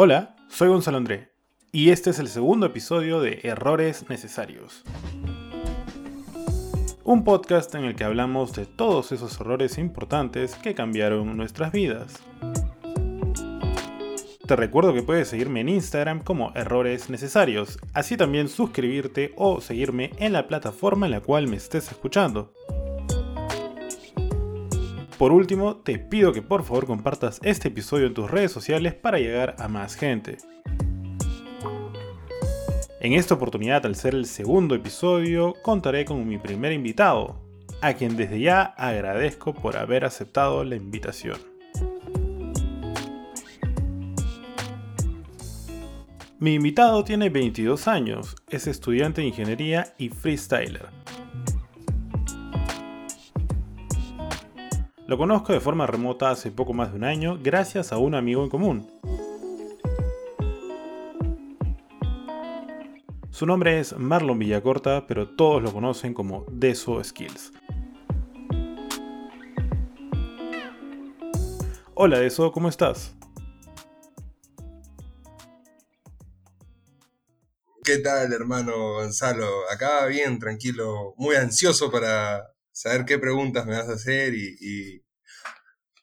Hola, soy Gonzalo André y este es el segundo episodio de Errores Necesarios. Un podcast en el que hablamos de todos esos errores importantes que cambiaron nuestras vidas. Te recuerdo que puedes seguirme en Instagram como Errores Necesarios, así también suscribirte o seguirme en la plataforma en la cual me estés escuchando. Por último, te pido que por favor compartas este episodio en tus redes sociales para llegar a más gente. En esta oportunidad, al ser el segundo episodio, contaré con mi primer invitado, a quien desde ya agradezco por haber aceptado la invitación. Mi invitado tiene 22 años, es estudiante de ingeniería y freestyler. Lo conozco de forma remota hace poco más de un año gracias a un amigo en común. Su nombre es Marlon Villacorta, pero todos lo conocen como Deso Skills. Hola Deso, ¿cómo estás? ¿Qué tal, hermano Gonzalo? Acá bien, tranquilo, muy ansioso para saber qué preguntas me vas a hacer y,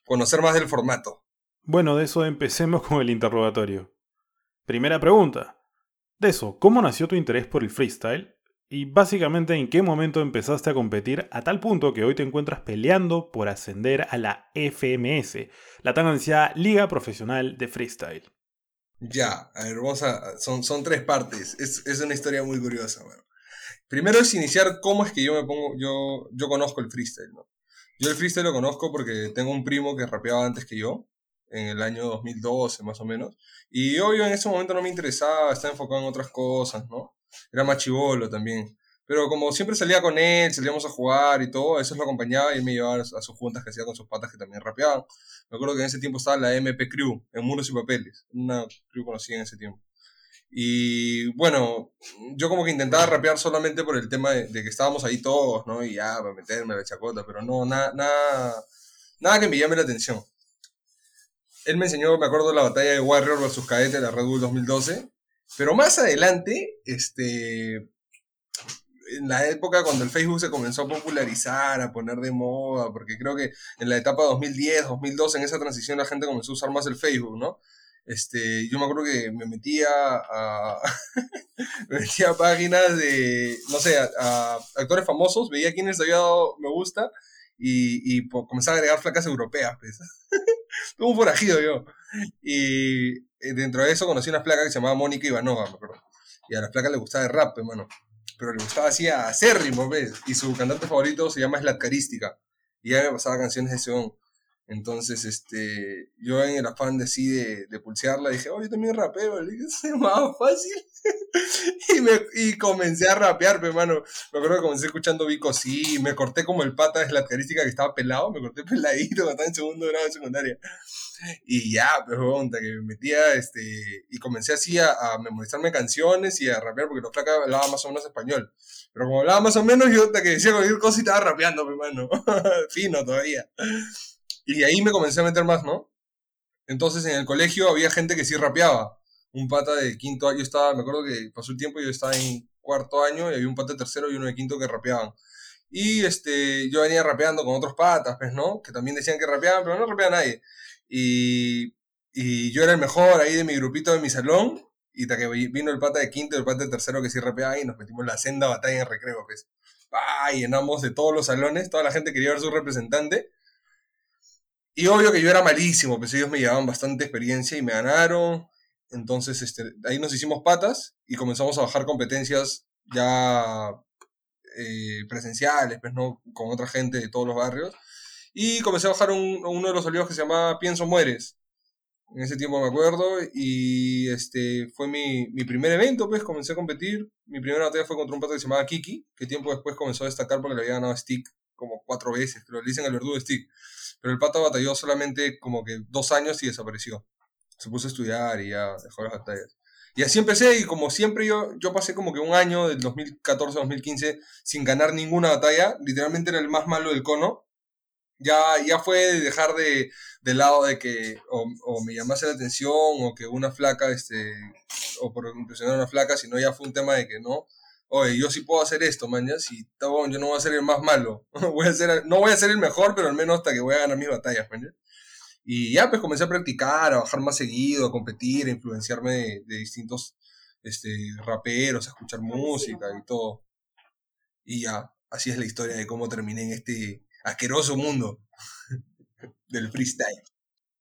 conocer más del formato. Bueno, de eso empecemos con el interrogatorio. Primera pregunta. De eso, ¿cómo nació tu interés por el freestyle? Y básicamente, ¿en qué momento empezaste a competir a tal punto que hoy te encuentras peleando por ascender a la FMS, la tan ansiada Liga Profesional de Freestyle? Ya, a ver, vamos a, son, son tres partes. Es, es una historia muy curiosa. Bueno. Primero es iniciar cómo es que yo me pongo, yo, yo conozco el freestyle, ¿no? Yo el freestyle lo conozco porque tengo un primo que rapeaba antes que yo, en el año 2012 más o menos, y obvio en ese momento no me interesaba, estaba enfocado en otras cosas, ¿no? Era más chivolo también. Pero como siempre salía con él, salíamos a jugar y todo, eso lo acompañaba y me llevaba a sus juntas que hacía con sus patas que también rapeaban. Me acuerdo que en ese tiempo estaba la MP Crew, en Muros y Papeles, una crew conocida en ese tiempo. Y bueno, yo como que intentaba rapear solamente por el tema de, que estábamos ahí todos, ¿no? Y ya, para meterme la chacota, pero no, nada, nada, nada que me llame la atención. Él me enseñó, me acuerdo, la batalla de Warrior vs. Cadete de la Red Bull 2012, pero más adelante, este, en la época cuando el Facebook se comenzó a popularizar, a poner de moda, porque creo que en la etapa 2010, 2012, en esa transición la gente comenzó a usar más el Facebook, ¿no? Este, yo me acuerdo que me metía a, me metía a páginas de, no sé, a, actores famosos, veía quiénes había dado me gusta y, y comenzaba a agregar flacas europeas, pues. Como un forajido yo. Y dentro de eso conocí una flaca que se llamaba Mónica Ivanova, me acuerdo. Y a la flaca le gustaba el rap, hermano. Pero le gustaba así a acérrimo, ¿ves? Y su cantante favorito se llama Slatcarística. Y ya me pasaba canciones de ese entonces, este, yo en el afán de sí de, de pulsearla dije, oh, yo también rapeo, es más fácil. y, me, y comencé a rapear, hermano. Me acuerdo que comencé escuchando Vico sí, me corté como el pata de la característica que estaba pelado, me corté peladito estaba en segundo grado de secundaria. Y ya, pues, que me metía, este, y comencé así a, a, memorizarme canciones y a rapear, porque los flacas hablaba más o menos español. Pero como hablaba más o menos, yo hasta que decía cualquier cosa y estaba rapeando, hermano. Fino todavía. Y ahí me comencé a meter más, ¿no? Entonces en el colegio había gente que sí rapeaba. Un pata de quinto año, estaba, me acuerdo que pasó el tiempo, yo estaba en cuarto año y había un pata de tercero y uno de quinto que rapeaban. Y este, yo venía rapeando con otros patas, pues, ¿no? Que también decían que rapeaban, pero no rapeaba nadie. Y, y yo era el mejor ahí de mi grupito de mi salón. Y hasta que vino el pata de quinto y el pata de tercero que sí rapeaba y nos metimos la senda batalla en recreo, pues. Ah, llenamos de todos los salones, toda la gente quería ver su representante. Y obvio que yo era malísimo, pues ellos me llevaban bastante experiencia y me ganaron. Entonces, este, ahí nos hicimos patas y comenzamos a bajar competencias ya eh, presenciales, pues, ¿no? Con otra gente de todos los barrios. Y comencé a bajar un, uno de los olivos que se llamaba Pienso Mueres. En ese tiempo me acuerdo. Y este fue mi, mi primer evento, pues comencé a competir. Mi primera batalla fue contra un pato que se llamaba Kiki, que tiempo después comenzó a destacar porque le había ganado Stick como cuatro veces, pero dicen el verdugo Stick. Pero el pato batalló solamente como que dos años y desapareció. Se puso a estudiar y ya dejó las batallas. Y así empecé y como siempre yo, yo pasé como que un año del 2014 2015 sin ganar ninguna batalla. Literalmente era el más malo del cono. Ya, ya fue de dejar de, del lado de que o, me llamase la atención o que una flaca, este, o por impresionar a una flaca, sino ya fue un tema de que no, oye, yo sí puedo hacer esto, man, si yo no voy a ser el más malo, voy a ser, no voy a ser el mejor, pero al menos hasta que voy a ganar mis batallas, man, Y ya pues comencé a practicar, a bajar más seguido, a competir, a influenciarme de, de distintos este, raperos, a escuchar música y todo. Y ya, así es la historia de cómo terminé en este asqueroso mundo del freestyle.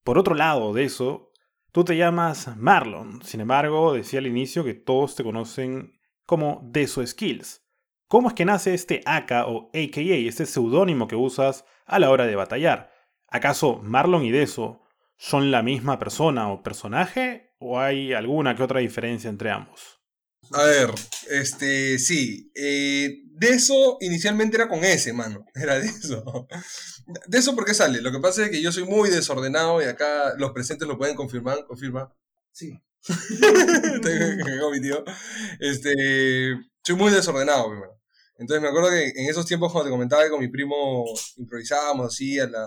Por otro lado de eso, tú te llamas Marlon. Sin embargo, decía al inicio que todos te conocen como Deso Skills. ¿Cómo es que nace este AK o AKA, este seudónimo que usas a la hora de batallar? ¿Acaso Marlon y Deso son la misma persona o personaje o hay alguna que otra diferencia entre ambos? A ver, este, sí. Eh, de eso inicialmente era con S, mano. Era de eso. De eso porque sale. Lo que pasa es que yo soy muy desordenado y acá los presentes lo pueden confirmar. Confirma. Sí. Mi tío. Este, soy muy desordenado, primero. Entonces me acuerdo que en esos tiempos cuando te comentaba que con mi primo improvisábamos así a la,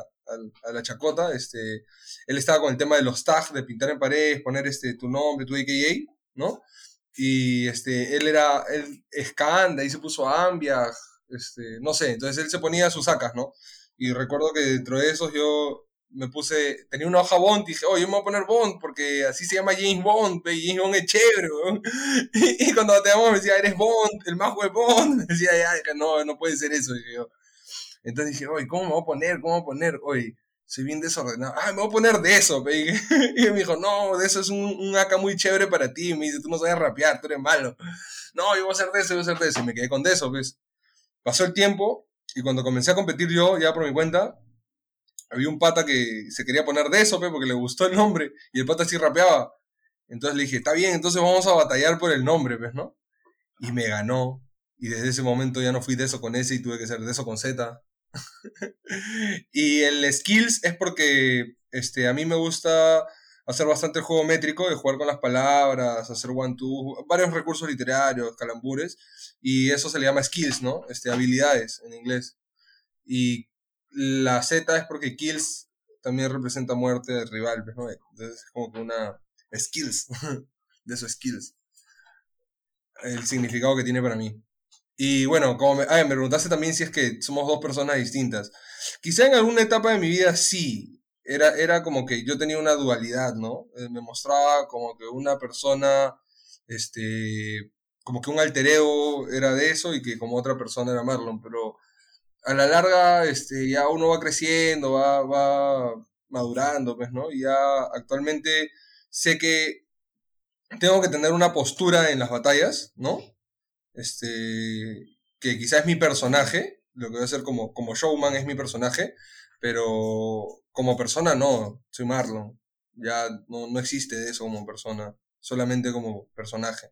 a, la chacota, este, él estaba con el tema de los tags, de pintar en paredes, poner este, tu nombre, tu AKA, ¿no? Y este, él era, él escanda, ahí se puso Ambia, este, no sé, entonces él se ponía sus sacas, ¿no? Y recuerdo que dentro de esos yo me puse, tenía una hoja Bond y dije, oh, yo me voy a poner Bond porque así se llama James Bond, y James Bond es chévere, y, cuando te llamamos me decía, eres Bond, el mago de Bond, me decía, ya, no, no puede ser eso, dije yo. Entonces dije, oye, ¿cómo me voy a poner? ¿Cómo me voy a poner? Oye, soy bien desordenado. Ah, me voy a poner de eso. Y, y me dijo, no, de eso es un, un muy chévere para ti. Me dice, tú no sabes rapear, tú eres malo. No, yo voy a hacer de eso, yo voy a hacer de eso. Y me quedé con de eso, pues. Pasó el tiempo y cuando comencé a competir yo, ya por mi cuenta, había un pata que se quería poner de eso, porque le gustó el nombre. Y el pata sí rapeaba. Entonces le dije, está bien, entonces vamos a batallar por el nombre, pues, ¿no? Y me ganó. Y desde ese momento ya no fui de eso con S y tuve que ser de eso con Z. y el skills es porque este, a mí me gusta hacer bastante el juego métrico, de jugar con las palabras, hacer one-two, varios recursos literarios, calambures, y eso se le llama skills, ¿no? Este, habilidades en inglés. Y la Z es porque kills también representa muerte del rival, ¿no? Entonces es como que una skills, de esos skills. El significado que tiene para mí. Y bueno, como me, me preguntaste también si es que somos dos personas distintas. Quizá en alguna etapa de mi vida sí. Era, era como que yo tenía una dualidad, ¿no? Eh, me mostraba como que una persona, este, como que un alter ego era de eso y que como otra persona era Marlon, pero a la larga, este, ya uno va creciendo, va, va madurando, pues, ¿no? Y ya actualmente sé que tengo que tener una postura en las batallas, ¿no? este, que quizás es mi personaje, lo que voy a hacer como, como showman es mi personaje, pero como persona no, soy Marlon. Ya no, no existe eso como persona, solamente como personaje.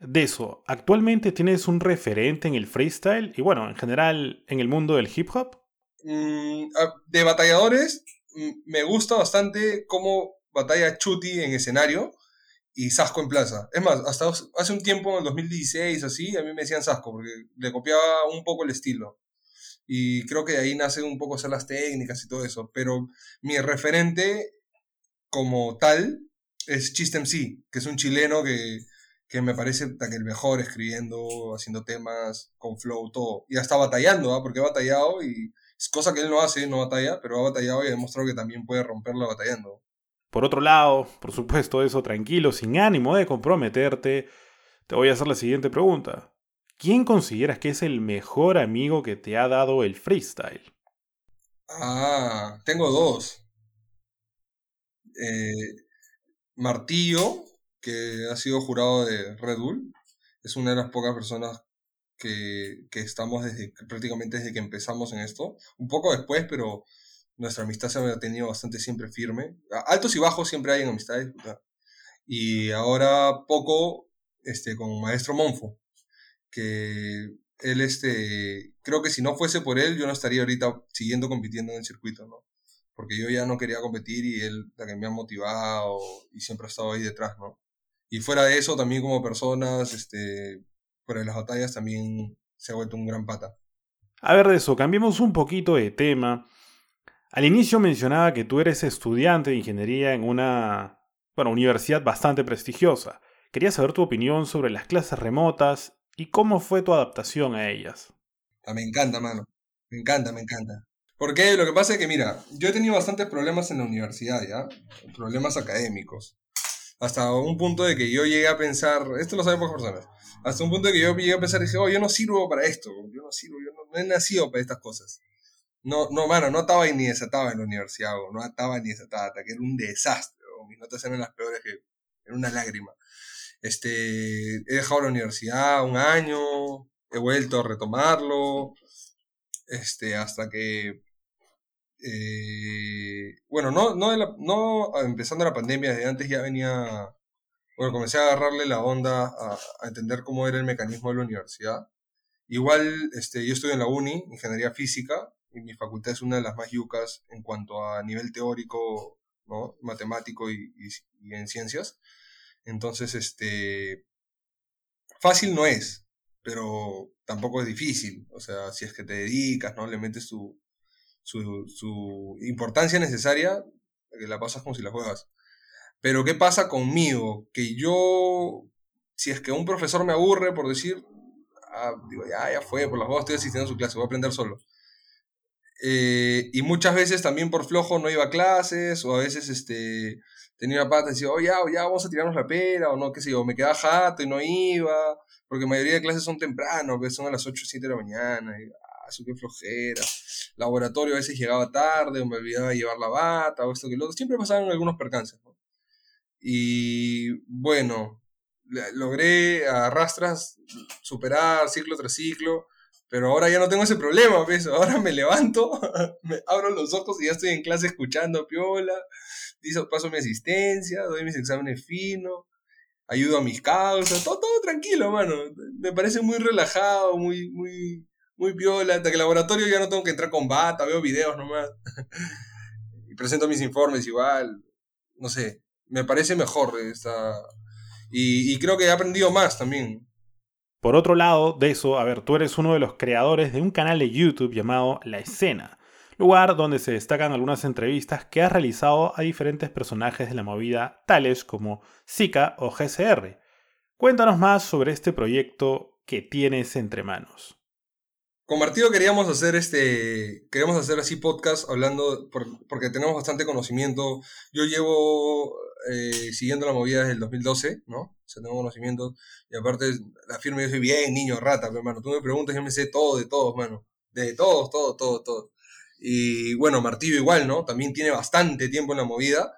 De eso, ¿actualmente tienes un referente en el freestyle y bueno, en general en el mundo del hip hop? Mm, de batalladores, mm, me gusta bastante cómo batalla Chuti en escenario y Sasco en plaza. Es más, hasta hace un tiempo, en el 2016, así, a mí me decían Sasco, porque le copiaba un poco el estilo. Y creo que de ahí nace un poco hacer las técnicas y todo eso. Pero mi referente como tal es Chiste MC, que es un chileno que, que me parece el mejor escribiendo, haciendo temas, con flow, todo. Y hasta batallando, ¿ah? porque ha batallado y es cosa que él no hace, no batalla, pero ha batallado y ha demostrado que también puede romperla batallando. Por otro lado, por supuesto eso tranquilo, sin ánimo de comprometerte, te voy a hacer la siguiente pregunta. ¿Quién consideras que es el mejor amigo que te ha dado el freestyle? Ah, tengo dos. Eh, Martillo, que ha sido jurado de Red Bull, es una de las pocas personas que, que estamos desde, prácticamente desde que empezamos en esto. Un poco después, pero nuestra amistad se ha tenido bastante siempre firme. Altos y bajos siempre hay en amistades. Y ahora poco este, con Maestro Monfo, que él, este, creo que si no fuese por él, yo no estaría ahorita siguiendo compitiendo en el circuito, ¿no? Porque yo ya no quería competir y él la que me ha motivado y siempre ha estado ahí detrás, ¿no? Y fuera de eso, también como personas, este, fuera de las batallas, también se ha vuelto un gran pata. A ver de eso, cambiemos un poquito de tema. Al inicio mencionaba que tú eres estudiante de ingeniería en una bueno, universidad bastante prestigiosa. Quería saber tu opinión sobre las clases remotas y cómo fue tu adaptación a ellas. Ah, me encanta, mano. Me encanta, me encanta. Porque lo que pasa es que, mira, yo he tenido bastantes problemas en la universidad, ¿ya? Problemas académicos. Hasta un punto de que yo llegué a pensar, esto lo saben pocas personas, hasta un punto de que yo llegué a pensar, dije, oh, yo no sirvo para esto, yo no sirvo, yo no, he nacido para estas cosas. No, no, mano, no estaba ni desataba en la universidad, no estaba ni desataba, que era un desastre, mis notas eran las peores que, era una lágrima. Este, he dejado la universidad un año, he vuelto a retomarlo, este, hasta que eh, bueno, no, no, no empezando la pandemia, desde antes ya venía, bueno, comencé a agarrarle la onda a, entender cómo era el mecanismo de la universidad. Igual, este, yo estoy en la uni, ingeniería física, y mi facultad es una de las más yucas en cuanto a nivel teórico, ¿no? matemático y, y en ciencias. Entonces, este, fácil no es, pero tampoco es difícil. O sea, si es que te dedicas, ¿no? Le metes tu, su, importancia necesaria, que la pasas como si la juegas. Pero ¿qué pasa conmigo? Que yo, si es que un profesor me aburre por decir, ah, digo, ya, ya fue, por las juegos estoy asistiendo a su clase, voy a aprender solo. Eh, y muchas veces también por flojo no iba a clases, o a veces este, tenía una pata decía, oh, ya, ya, vamos a tirarnos la pera, o no, qué sé yo, me quedaba jato y no iba, porque la mayoría de clases son temprano, que son a las 8 o 7 de la mañana, su qué flojera laboratorio a veces llegaba tarde o me olvidaba llevar la bata o esto que lo otro. Siempre pasaban algunos percances. Y bueno, logré a rastras superar ciclo tras ciclo, pero ahora ya no tengo ese problema, ¿ves? Ahora me levanto, me abro los ojos y ya estoy en clase escuchando piola, paso mi asistencia, doy mis exámenes finos, ayudo a mis causas, todo, todo tranquilo, mano. Me parece muy relajado, muy, muy, muy viola, hasta que el laboratorio ya no tengo que entrar con bata, veo videos nomás. y presento mis informes igual. No sé, me parece mejor esta... Y, y creo que he aprendido más también. Por otro lado de eso, a ver, tú eres uno de los creadores de un canal de YouTube llamado La Escena, lugar donde se destacan algunas entrevistas que has realizado a diferentes personajes de la movida, tales como Zika o GCR. Cuéntanos más sobre este proyecto que tienes entre manos. Con Martillo queríamos hacer este, queríamos hacer así podcast hablando, porque tenemos bastante conocimiento. Yo llevo eh, siguiendo la movida desde el 2012, ¿no? O sea, tengo conocimiento. Y aparte, la firma yo soy bien niño rata, hermano. Tú me preguntas, yo me sé todo de todos, mano. De todos, todo, todo, todo. Y bueno, Martillo igual, ¿no? También tiene bastante tiempo en la movida.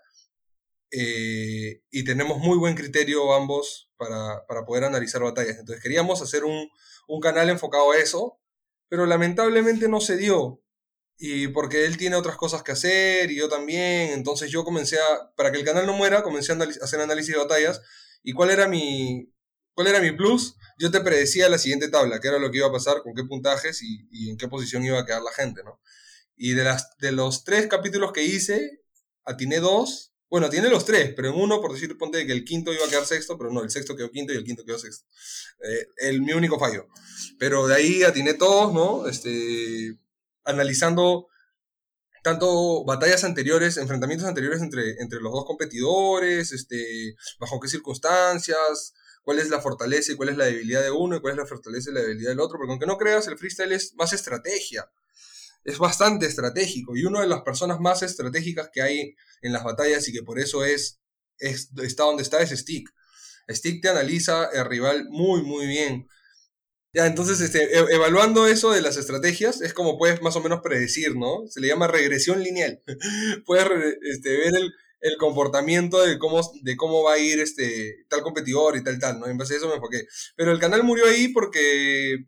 Eh, y tenemos muy buen criterio ambos para, para, poder analizar batallas. Entonces queríamos hacer un, un canal enfocado a eso, pero lamentablemente no se dio. Y porque él tiene otras cosas que hacer y yo también, entonces yo comencé a, para que el canal no muera, comencé a hacer análisis de batallas. ¿Y cuál era mi, cuál era mi plus? Yo te predecía la siguiente tabla, qué era lo que iba a pasar, con qué puntajes y, y en qué posición iba a quedar la gente, ¿no? Y de, las, de los tres capítulos que hice, atiné dos bueno, tiene los tres, pero en uno, por decir, ponte que el quinto iba a quedar sexto, pero no, el sexto quedó quinto y el quinto quedó sexto. Eh, el, mi único fallo. Pero de ahí atiné todos, ¿no? Este, analizando tanto batallas anteriores, enfrentamientos anteriores entre, entre los dos competidores, este, bajo qué circunstancias, cuál es la fortaleza y cuál es la debilidad de uno y cuál es la fortaleza y la debilidad del otro, porque aunque no creas, el freestyle es más estrategia es bastante estratégico y una de las personas más estratégicas que hay en las batallas y que por eso es, está donde está es Stick. Stick te analiza el rival muy, muy bien. Ya, entonces, este, e, evaluando eso de las estrategias, es como puedes más o menos predecir, ¿no? Se le llama regresión lineal. puedes este, ver el, el, comportamiento de cómo, de cómo va a ir este, tal competidor y tal, tal, ¿no? En base a eso me enfoqué. Pero el canal murió ahí porque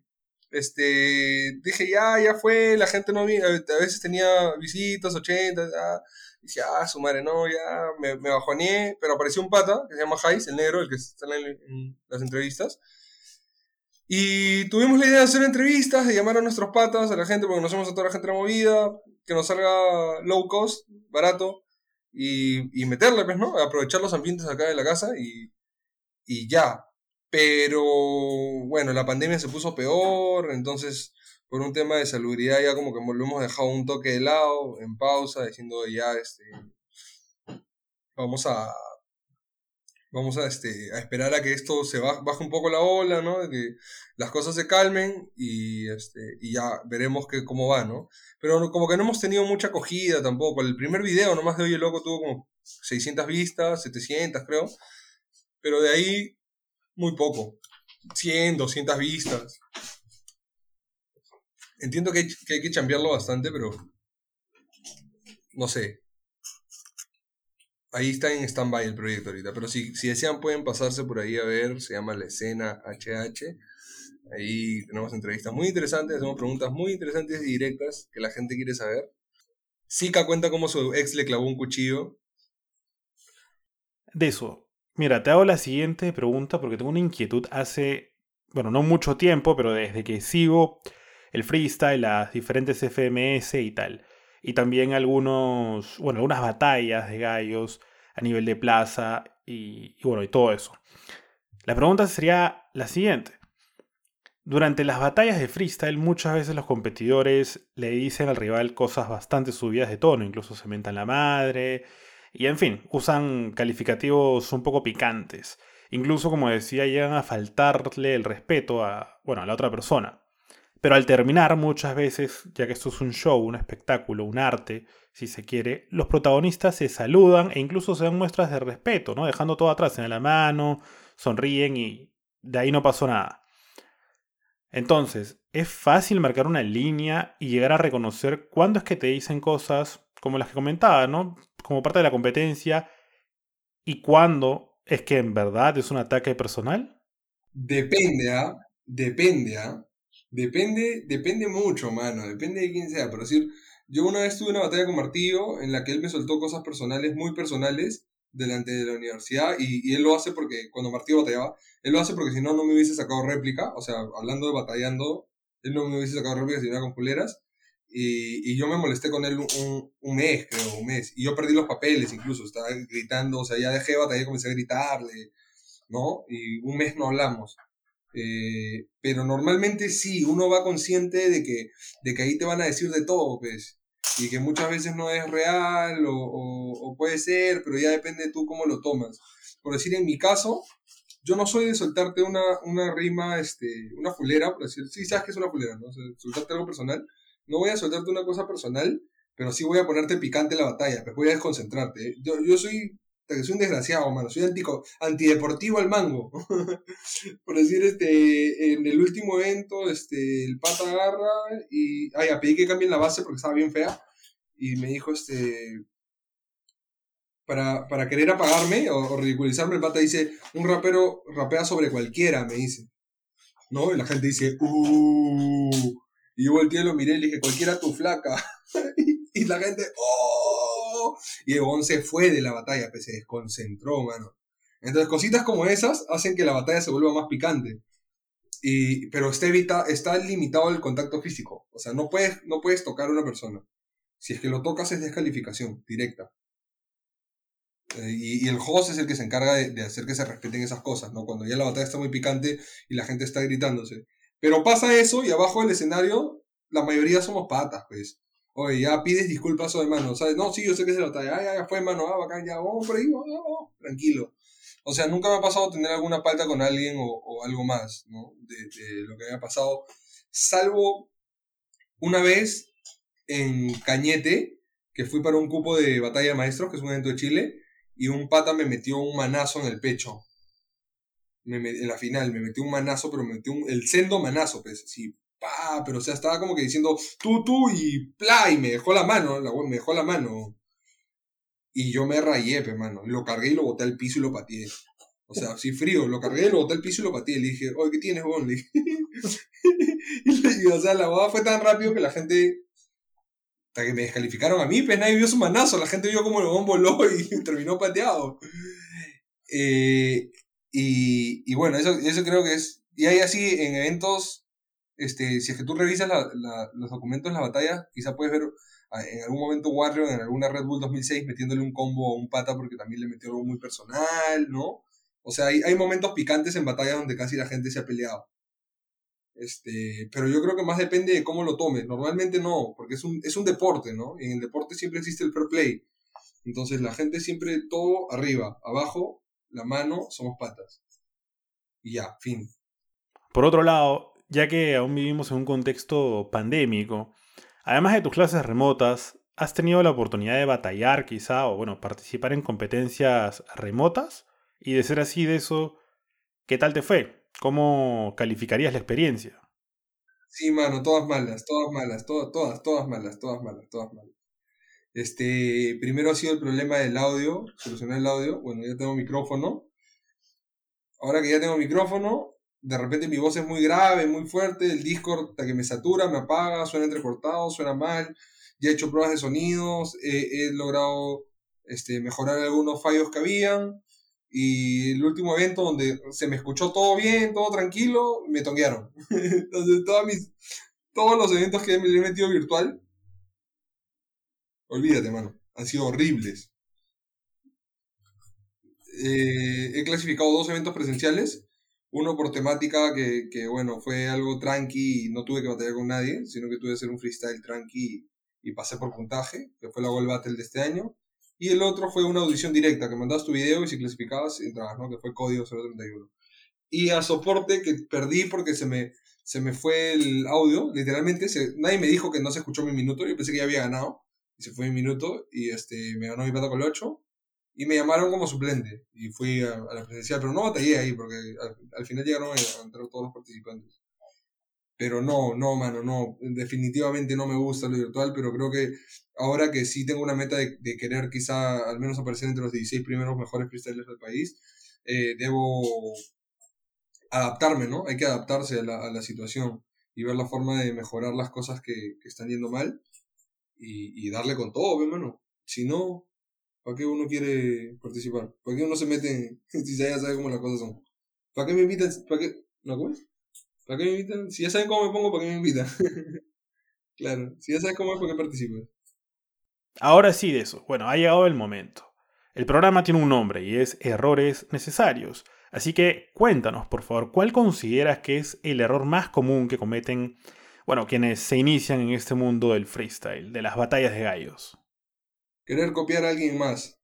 este, dije, ya, ya fue, la gente no vino, a veces tenía visitas, 80, ya, dije, ah, su madre, no, ya, me, me bajoneé, pero apareció un pata, que se llama Jais, el negro, el que está en, las entrevistas, y tuvimos la idea de hacer entrevistas, de llamar a nuestros patas, a la gente, porque conocemos a toda la gente movida, que nos salga low cost, barato, y, y meterle, pues, ¿no? Aprovechar los ambientes acá de la casa y, y ya. Pero bueno, la pandemia se puso peor, entonces por un tema de salubridad ya como que lo hemos dejado un toque de lado, en pausa, diciendo ya, este, vamos a, vamos a, este, a esperar a que esto se baje un poco la ola, ¿no? De que las cosas se calmen y, este, y ya veremos que, cómo va, ¿no? Pero como que no hemos tenido mucha acogida tampoco. El primer video nomás de Oye Loco tuvo como 600 vistas, 700 creo. Pero de ahí, muy poco. 100, 200 vistas. Entiendo que hay que, hay que chambearlo bastante, pero no sé ahí está en stand-by el proyecto ahorita. Pero si, si desean, pueden pasarse por ahí a ver. Se llama La Escena HH. Ahí tenemos entrevistas muy interesantes, hacemos preguntas muy interesantes y directas que la gente quiere saber. Zika cuenta cómo su ex le clavó un cuchillo. De eso. Mira, te hago la siguiente pregunta porque tengo una inquietud hace, bueno, no mucho tiempo, pero desde que sigo el freestyle, las diferentes FMS y tal y también algunos, bueno, algunas batallas de gallos a nivel de plaza y, bueno, y todo eso. La pregunta sería la siguiente. Durante las batallas de freestyle muchas veces los competidores le dicen al rival cosas bastante subidas de tono, incluso se mentan la madre y en fin, usan calificativos un poco picantes. Incluso como decía, llegan a faltarle el respeto a, bueno, a la otra persona. Pero al terminar muchas veces, ya que esto es un show, un espectáculo, un arte, si se quiere, los protagonistas se saludan e incluso se dan muestras de respeto, ¿no? Dejando todo atrás en la mano, sonríen y de ahí no pasó nada. Entonces, es fácil marcar una línea y llegar a reconocer cuándo es que te dicen cosas como las que comentaba, ¿no? Como parte de la competencia y cuándo es que en verdad es un ataque personal. Depende, ¿ah? Depende, ¿ah? Depende, depende mucho, mano, depende de quién sea. Pero decir, yo una vez tuve una batalla con Martillo en la que él me soltó cosas personales, muy personales, delante de la universidad, y, él lo hace porque, cuando Martillo batallaba, él lo hace porque si no, no me hubiese sacado réplica, o sea, hablando de batallando, él no me hubiese sacado réplica si no con puleras, y, y, yo me molesté con él un, un, mes, creo, un mes, y yo perdí los papeles incluso, estaba gritando, o sea, ya dejé de batallar y comencé a gritarle, ¿no? Y un mes no hablamos. Eh, pero normalmente sí, uno va consciente de que, de que ahí te van a decir de todo, pues. Y que muchas veces no es real o, o, puede ser, pero ya depende de tú cómo lo tomas. Por decir, en mi caso, yo no soy de soltarte una, una rima, este, una fulera, por decir, sí, sabes que es una fulera, ¿no? soltarte algo personal. No voy a soltarte una cosa personal, pero sí voy a ponerte picante la batalla, pues voy a desconcentrarte. Yo, yo soy soy un desgraciado, mano. Soy antico, antideportivo al mango. Por decir, este, en el último evento, este, el pata agarra y, ay, a pedí que cambien la base porque estaba bien fea. Y me dijo, este, para, para querer apagarme o, ridiculizarme, el pata dice, un rapero rapea sobre cualquiera, me dice. ¿No? Y la gente dice, uh. Y yo volteé, lo miré y le dije, cualquiera tu flaca. y la gente, oh y el se fue de la batalla, pues se desconcentró, mano. Entonces, cositas como esas hacen que la batalla se vuelva más picante. Y, pero está, evita, está limitado el contacto físico. O sea, no puedes, no puedes tocar a una persona. Si es que lo tocas es descalificación directa. Eh, y, el host es el que se encarga de, de, hacer que se respeten esas cosas, ¿no? Cuando ya la batalla está muy picante y la gente está gritándose. Pero pasa eso y abajo del escenario la mayoría somos patas, pues. Oye, ya pides disculpas, o mano, ¿sabes? No, sí, yo sé que se lo trae. Ah, ya, ya fue, mano, ah, bacán, ya, vamos por ahí, vamos, tranquilo. O sea, nunca me ha pasado tener alguna falta con alguien o, algo más, ¿no? De, lo que me ha pasado. Salvo una vez en Cañete, que fui para un cupo de batalla de maestros, que es un evento de Chile, y un pata me metió un manazo en el pecho. En la final, me metió un manazo, pero me metió un, el sendo manazo, pues, sí, pero o sea, estaba como que diciendo tú, tú y pla, y me dejó la mano, la, me dejó la mano. Y yo me rayé, pe, mano. Lo cargué y lo boté al piso y lo pateé. O sea, así frío, lo cargué, lo boté al piso y lo pateé. Le dije, oye, ¿qué tienes, bon? Y, o sea, la boda fue tan rápido que la gente. Hasta que me descalificaron a mí, pues nadie vio su manazo. La gente vio como el bobón voló y terminó pateado. Eh, y, y bueno, eso, eso creo que es. Y hay así en eventos este, si es que tú revisas los documentos de la batalla, quizá puedes ver ah, en algún momento Warrior en alguna Red Bull 2006 metiéndole un combo a un pata porque también le metió algo muy personal, ¿no? O sea, hay, hay momentos picantes en batalla donde casi la gente se ha peleado. Este, pero yo creo que más depende de cómo lo tomes. Normalmente no, porque es un, es un deporte, ¿no? Y en el deporte siempre existe el fair play. Entonces la gente siempre todo arriba, abajo, la mano, somos patas. Y ya, fin. Por otro lado, ya que aún vivimos en un contexto pandémico, además de tus clases remotas, ¿has tenido la oportunidad de batallar quizá o bueno, participar en competencias remotas? Y de ser así de eso, ¿qué tal te fue? ¿Cómo calificarías la experiencia? Sí, mano, todas malas, todas malas, todas, todas, todas malas, todas malas, todas malas. Este, primero ha sido el problema del audio, solucionar el audio. Bueno, ya tengo micrófono. Ahora que ya tengo micrófono, de repente mi voz es muy grave, muy fuerte, el Discord hasta que me satura, me apaga, suena entrecortado, suena mal. Ya he hecho pruebas de sonidos, he logrado este, mejorar algunos fallos que habían. Y el último evento donde se me escuchó todo bien, todo tranquilo, me tonguearon. Entonces, todos, mis, todos los eventos que me he metido virtual, olvídate, mano, han sido horribles. Eh, he clasificado dos eventos presenciales, uno por temática que, que, bueno, fue algo tranqui y no tuve que batallar con nadie, sino que tuve que hacer un freestyle tranqui y, pasé por puntaje, que fue la World Battle de este año. Y el otro fue una audición directa, que mandabas tu video y si clasificabas entrabas, ¿no? Que fue código 031. Y a soporte que perdí porque se me, se me fue el audio, literalmente, nadie me dijo que no se escuchó mi minuto, yo pensé que ya había ganado, y se fue mi minuto, y este, me ganó mi plata con el 8, y me llamaron como suplente, y fui a, la presencial, pero no batallé ahí, porque al, al final llegaron a entrar todos los participantes. Pero no, no, mano, no. Definitivamente no me gusta lo virtual, pero creo que ahora que sí tengo una meta de, querer quizá al menos aparecer entre los 16 primeros mejores freestylers del país, eh, debo adaptarme, ¿no? Hay que adaptarse a la, a la, situación y ver la forma de mejorar las cosas que, que están yendo mal y, darle con todo, hermano. Si no, ¿para qué uno quiere participar? ¿Para qué uno se mete si ya sabe cómo las cosas son? ¿Para qué me invitan? ¿Para qué? ¿No, cómo ¿Para qué me invitan? Si ya saben cómo me pongo, ¿para qué me invitan? claro, si ya saben cómo es, ¿para qué participo? Ahora sí de eso. Bueno, ha llegado el momento. El programa tiene un nombre y es Errores Necesarios. Así que cuéntanos, por favor, ¿cuál consideras que es el error más común que cometen, bueno, quienes se inician en este mundo del freestyle, de las batallas de gallos? Querer copiar a alguien más.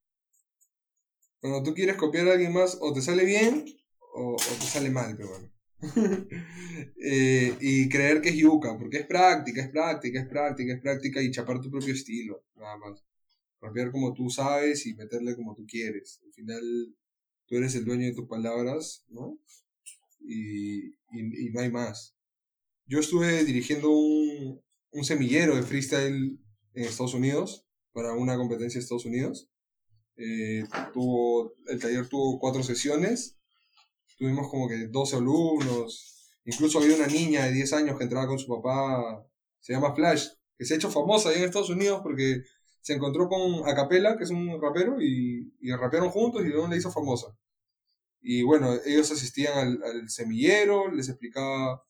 Cuando tú quieres copiar a alguien más, o te sale bien o, te sale mal, pero bueno. Eh, y creer que es yuca, porque es práctica, es práctica, es práctica, es práctica y chapar tu propio estilo, nada más. Rapear como tú sabes y meterle como tú quieres. Al final, tú eres el dueño de tus palabras, ¿no? Y, y, no hay más. Yo estuve dirigiendo un, un semillero de freestyle en Estados Unidos, para una competencia de Estados Unidos. Eh, tuvo, el taller tuvo cuatro sesiones tuvimos como que 12 alumnos, incluso había una niña de 10 años que entraba con su papá, se llama Flash, que se ha hecho famosa ahí en Estados Unidos porque se encontró con Acapella, que es un rapero, y, y rapearon juntos y luego le hizo famosa. Y bueno, ellos asistían al, semillero, les explicaba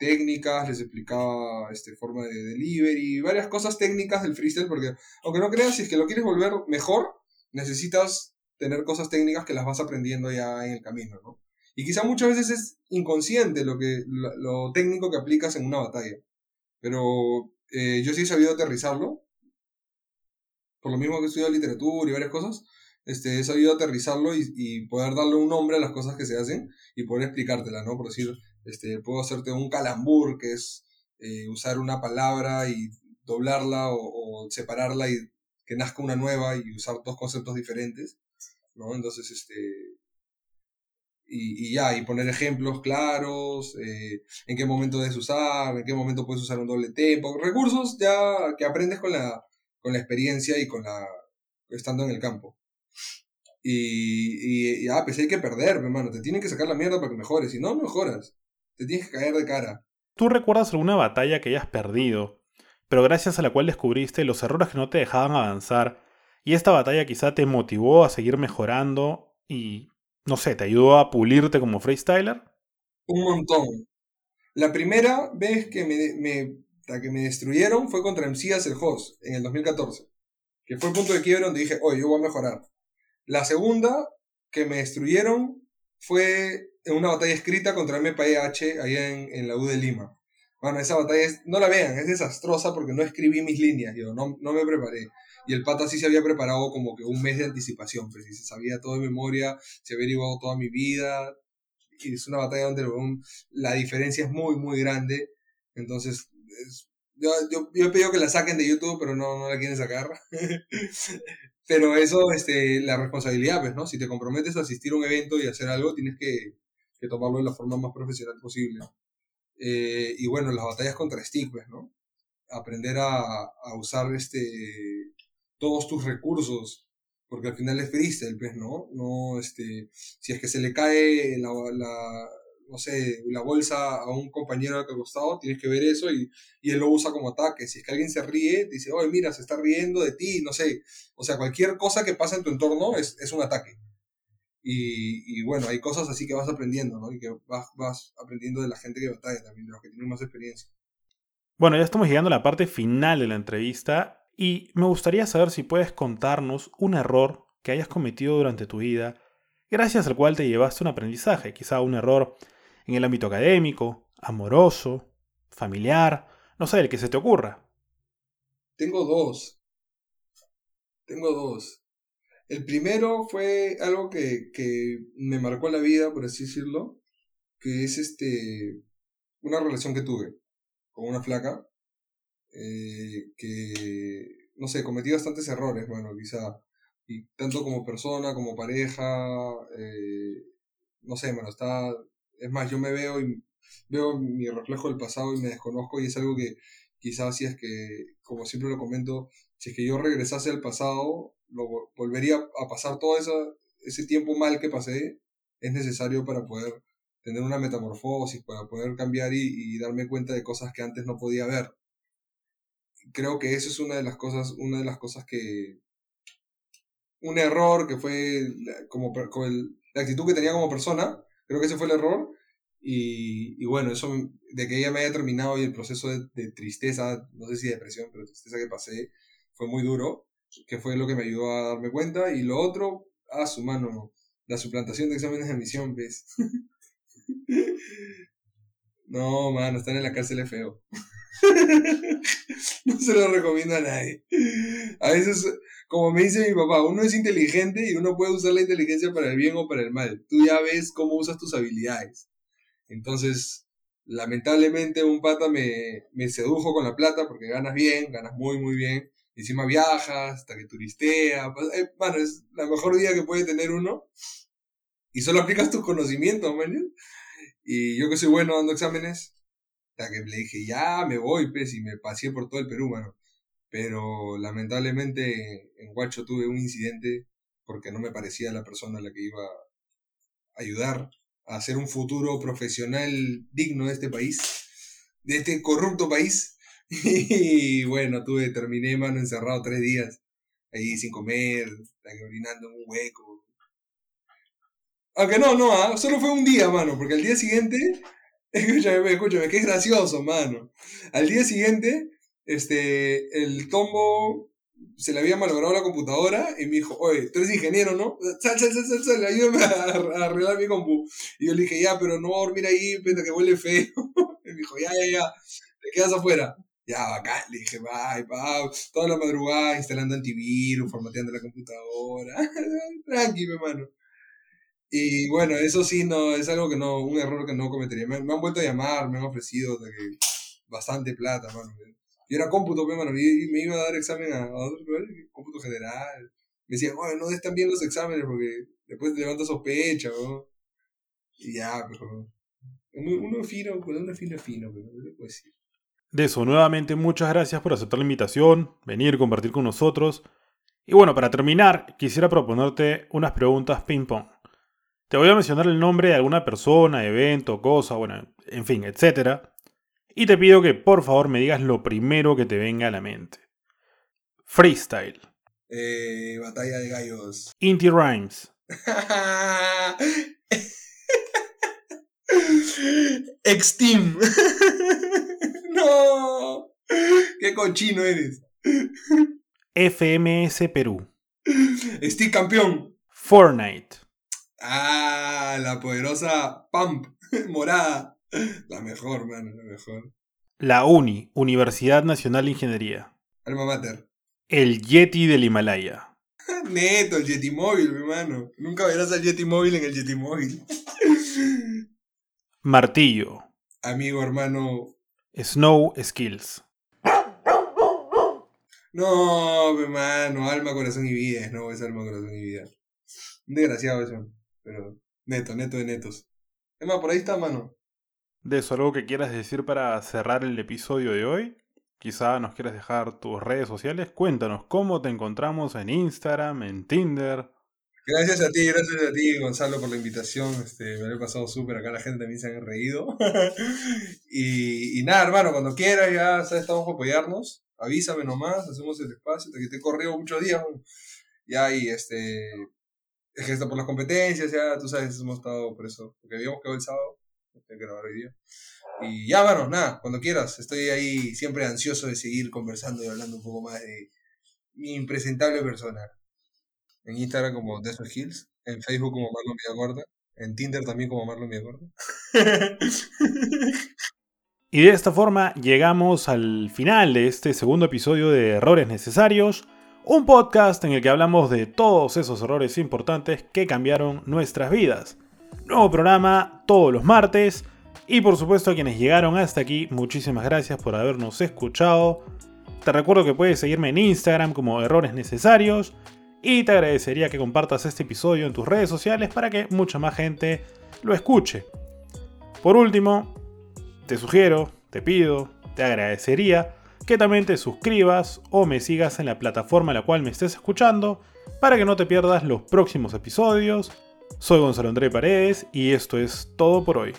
técnicas, les explicaba este, forma de delivery, varias cosas técnicas del freestyle, porque aunque no creas, si es que lo quieres volver mejor, necesitas tener cosas técnicas que las vas aprendiendo ya en el camino, ¿no? Y quizá muchas veces es inconsciente lo, que, lo, técnico que aplicas en una batalla. Pero eh, yo sí he sabido aterrizarlo. Por lo mismo que he estudiado literatura y varias cosas, este, he sabido aterrizarlo y, y, poder darle un nombre a las cosas que se hacen y poder explicártela, ¿no? Por decir, este, puedo hacerte un calambur, que es eh, usar una palabra y doblarla o, separarla y que nazca una nueva y usar dos conceptos diferentes. ¿no? Entonces, este... Y, y ya, y poner ejemplos claros, eh, en qué momento debes usar, en qué momento puedes usar un doble tempo, recursos ya que aprendes con la, con la experiencia y con la estando en el campo. Y, y, ah, pues hay que perder, hermano, te tienen que sacar la mierda para que mejores, si no mejoras, te tienes que caer de cara. ¿Tú recuerdas alguna batalla que hayas perdido, pero gracias a la cual descubriste los errores que no te dejaban avanzar y esta batalla quizá te motivó a seguir mejorando y, no sé, te ayudó a pulirte como freestyler. Un montón. La primera vez que me, me, que me destruyeron fue contra MCAS el host en el 2014. Que fue el punto de quiebre donde dije, oye, yo voy a mejorar. La segunda que me destruyeron fue una batalla escrita contra MPH allá en, en la U de Lima. Bueno, esa batalla es, no la vean, es desastrosa porque no escribí mis líneas, yo no, no me preparé. Y el pata sí se había preparado como que un mes de anticipación, pues, y se sabía todo de memoria, se había averiguado toda mi vida. Y es una batalla donde la diferencia es muy, muy grande. Entonces, yo, yo, yo he pedido que la saquen de YouTube, pero no, no la quieren sacar. pero eso, este, la responsabilidad, pues, ¿no? Si te comprometes a asistir a un evento y hacer algo, tienes que, que tomarlo de la forma más profesional posible. Eh, y bueno, las batallas contra Stick, pues, ¿no? Aprender a, a, usar este, todos tus recursos, porque al final es freestyle, pues, ¿no? No, este, si es que se le cae la, la, no sé, la bolsa a un compañero al costado, tienes que ver eso y, y, él lo usa como ataque. Si es que alguien se ríe, dice, oye, mira, se está riendo de ti, no sé. O sea, cualquier cosa que pasa en tu entorno es, es un ataque. Y, y, bueno, hay cosas así que vas aprendiendo, ¿no? Y que vas, vas aprendiendo de la gente que batalla también, de los que tienen más experiencia. Bueno, ya estamos llegando a la parte final de la entrevista y me gustaría saber si puedes contarnos un error que hayas cometido durante tu vida, gracias al cual te llevaste un aprendizaje, quizá un error en el ámbito académico, amoroso, familiar, no sé, el que se te ocurra. Tengo dos. Tengo dos. El primero fue algo que, que me marcó la vida, por así decirlo, que es este una relación que tuve con una flaca eh, que, no sé, cometí bastantes errores, bueno, quizá, y tanto como persona, como pareja, eh, no sé, bueno, está, es más, yo me veo y veo mi reflejo del pasado y me desconozco y es algo que quizás si es que, como siempre lo comento, si es que yo regresase al pasado, lo volvería a pasar todo ese tiempo mal que pasé, es necesario para poder tener una metamorfosis, para poder cambiar y, darme cuenta de cosas que antes no podía ver. Creo que eso es una de las cosas, una de las cosas que, un error que fue como, la actitud que tenía como persona, creo que ese fue el error. Y, bueno, eso de que ella me haya terminado y el proceso de, de, tristeza, no sé si depresión, pero tristeza que pasé, fue muy duro que fue lo que me ayudó a darme cuenta. Y lo otro, a su mano, la suplantación de exámenes de admisión, ¿ves? no, mano, estar en la cárcel es feo. no se lo recomiendo a nadie. A veces, como me dice mi papá, uno es inteligente y uno puede usar la inteligencia para el bien o para el mal. Tú ya ves cómo usas tus habilidades. Entonces, lamentablemente un pata me, me sedujo con la plata porque ganas bien, ganas muy, muy bien encima viajas, hasta que turistea. Pues, eh, bueno, es la mejor vida que puede tener uno. Y solo aplicas tus conocimientos, man. Y yo que soy bueno dando exámenes, que le dije, ya me voy, pues, y me pasé por todo el Perú, mano. Pero lamentablemente en Huacho tuve un incidente porque no me parecía la persona a la que iba a ayudar a hacer un futuro profesional digno de este país, de este corrupto país. Y bueno, tuve, terminé, mano, encerrado tres días. Ahí sin comer, orinando en un hueco. Aunque no, no, ¿ah? solo fue un día, mano, porque al día siguiente, escúchame, escúchame, que es gracioso, mano. Al día siguiente, este, el tombo se le había malogrado la computadora y me dijo, oye, tú eres ingeniero, ¿no? Sal, sal, sal, sal, sal ayúdame a, arreglar mi compu. Y yo le dije, ya, pero no a dormir ahí, pena que huele feo. Y me dijo, ya, ya, ya, te quedas afuera. Ya, bacán, le dije, bye, bye. Toda la madrugada instalando antivirus, formateando la computadora. Tranqui, hermano. Y bueno, eso sí, no, es algo que no, un error que no cometería. Me, han vuelto a llamar, me han ofrecido bastante plata, mano. Yo era cómputo, hermano, y, me iba a dar examen a, otro lugar, cómputo general. Me decían, bueno, no des tan bien los exámenes porque después te levanta sospecha, ¿no? Y ya, pero. Uno fino, pues uno fino fino, pero no le puedo decir. De eso, nuevamente muchas gracias por aceptar la invitación, venir, compartir con nosotros. Y bueno, para terminar, quisiera proponerte unas preguntas ping-pong. Te voy a mencionar el nombre de alguna persona, evento, cosa, bueno, en fin, etc. Y te pido que por favor me digas lo primero que te venga a la mente. Freestyle. Eh, batalla de gallos. Inti Rhymes. Exteam. no. Qué cochino eres. FMS Perú. Estoy campeón. Fortnite. Ah, la poderosa Pump, morada. La mejor, mano, la mejor. La UNI, Universidad Nacional de Ingeniería. Alma Mater. El Yeti del Himalaya. Neto, el Yeti Móvil, hermano. Nunca verás al Yeti Móvil en el Yeti Móvil. Martillo. Amigo, hermano. Snow Skills. No, hermano, alma, corazón y vida. No, es alma, corazón y vida. Un desgraciado eso. Pero neto, neto de netos. Es más, por ahí está, mano. ¿De eso algo que quieras decir para cerrar el episodio de hoy? Quizá nos quieras dejar tus redes sociales. Cuéntanos cómo te encontramos en Instagram, en Tinder. Gracias a ti, gracias a ti, Gonzalo, por la invitación. Este, me lo he pasado súper. Acá la gente también se ha reído. y, y, nada, hermano, cuando quieras, ya sabes, estamos para apoyarnos. Avísame nomás, hacemos el espacio. Que te he corrido muchos días. Ya, y este. Es que está por las competencias, ya, tú sabes, hemos estado por eso. Porque habíamos quedado el sábado. Que hoy día. Y ya, bueno, nada, cuando quieras. Estoy ahí siempre ansioso de seguir conversando y hablando un poco más de mi impresentable persona. En Instagram como Desert Hills, en Facebook como Marlon Villacorta, en Tinder también como Marlon Villacorta. y de esta forma llegamos al final de este segundo episodio de Errores Necesarios, un podcast en el que hablamos de todos esos errores importantes que cambiaron nuestras vidas. Nuevo programa todos los martes. Y por supuesto a quienes llegaron hasta aquí, muchísimas gracias por habernos escuchado. Te recuerdo que puedes seguirme en Instagram como Errores Necesarios. Y te agradecería que compartas este episodio en tus redes sociales para que mucha más gente lo escuche. Por último, te sugiero, te pido, te agradecería que también te suscribas o me sigas en la plataforma en la cual me estés escuchando para que no te pierdas los próximos episodios soy Gonzalo André Paredes y esto es todo por hoy.